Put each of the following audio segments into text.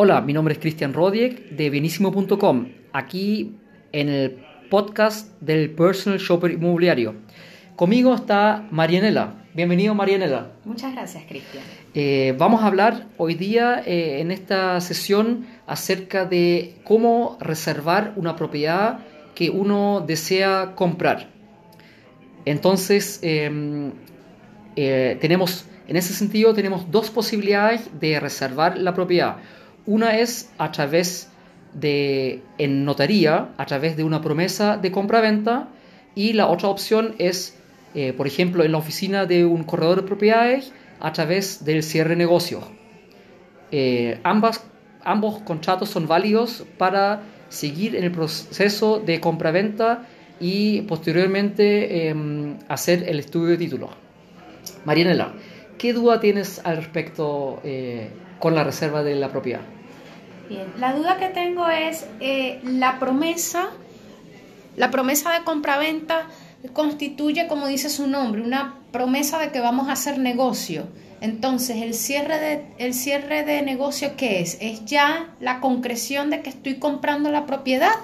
Hola, mi nombre es Cristian Rodiek de Bienísimo.com, aquí en el podcast del Personal Shopper Inmobiliario. Conmigo está Marianela. Bienvenido, Marianela. Muchas gracias, Cristian. Eh, vamos a hablar hoy día eh, en esta sesión acerca de cómo reservar una propiedad que uno desea comprar. Entonces, em, eh, tenemos, en ese sentido, tenemos dos posibilidades de reservar la propiedad. Una es a través de, en notaría, a través de una promesa de compra-venta, y la otra opción es, eh, por ejemplo, en la oficina de un corredor de propiedades, a través del cierre de negocio. Eh, ambas, ambos contratos son válidos para seguir en el proceso de compra-venta y posteriormente em, hacer el estudio de título. Marianela, ¿qué duda tienes al respecto eh, con la reserva de la propiedad? Bien, la duda que tengo es eh, la promesa, la promesa de compra-venta constituye, como dice su nombre, una promesa de que vamos a hacer negocio. Entonces, el cierre de, el cierre de negocio, ¿qué es? ¿Es ya la concreción de que estoy comprando la propiedad?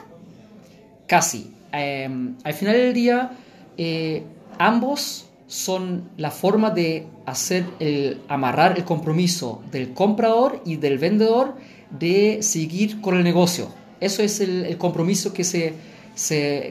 Casi. Em, al final del día, eh, ambos son la forma de hacer el, amarrar el compromiso del comprador y del vendedor de seguir con el negocio. Eso es el, compromiso que, se,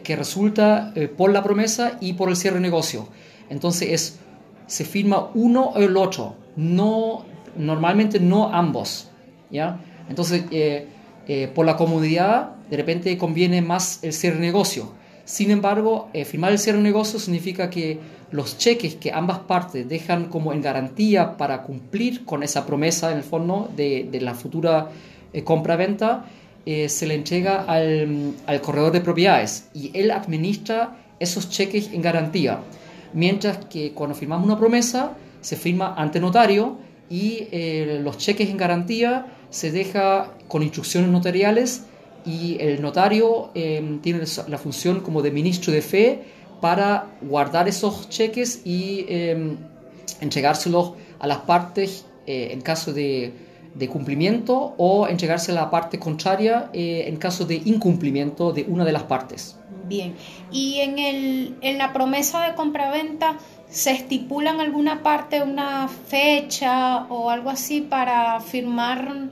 que resulta eh, por la promesa y por el cierre de negocio. Entonces es, se firma uno o el otro, no, normalmente no ambos. ¿ya? Entonces, eh, eh, por la comodidad, de repente conviene más el cierre de negocio. Sin embargo, firmar el cierre de negocio significa que los cheques que ambas partes dejan como en garantía para cumplir con esa promesa, en el fondo, de, la futura eh, compra-venta, eh, se le entrega al, al, corredor de propiedades y él administra esos cheques en garantía. Mientras que cuando firmamos una promesa, se firma ante notario y eh, los cheques en garantía se deja con instrucciones notariales y el notario tiene la función como de ministro de fe para guardar esos cheques y entregárselos a las partes en caso de de cumplimiento o entregarse a la parte contraria eh, en caso de incumplimiento de una de las partes. Bien, y en, el, en la promesa de compraventa se estipulan alguna parte, una fecha o algo así para firmar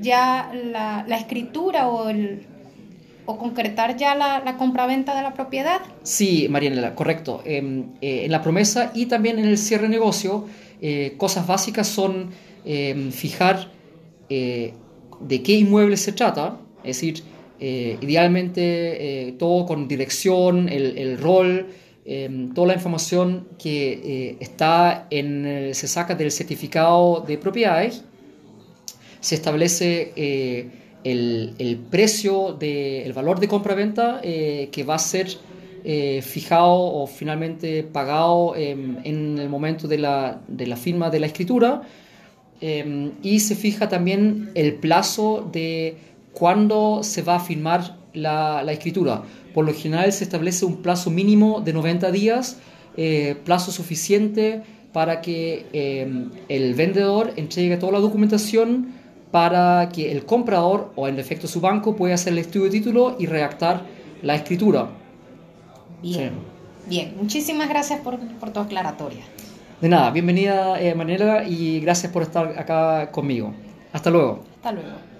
ya la, escritura o el, concretar ya la, la compraventa de la propiedad? Sí, Marianela, correcto. Em, eh, en la promesa y también en el cierre de negocio, eh, cosas básicas son Em, fijar eh, de qué inmueble se trata, es decir, idealmente todo con dirección, el, rol, em, toda la información que está en, se saca del certificado de propiedades, se establece el, precio, de, el valor de compra-venta que va a ser fijado o finalmente pagado em, en el momento de la, de la firma de la escritura Em, y se fija también el plazo de cuándo se va a firmar la, la, escritura. Por lo general se establece un plazo mínimo de 90 días, eh, plazo suficiente para que em, el vendedor entregue toda la documentación para que el comprador o en defecto su banco pueda hacer el estudio de título y redactar la escritura. Bien, bien. muchísimas gracias por, por tu aclaratoria. De nada, bienvenida eh, Manela y gracias por estar acá conmigo. Hasta luego. Hasta luego.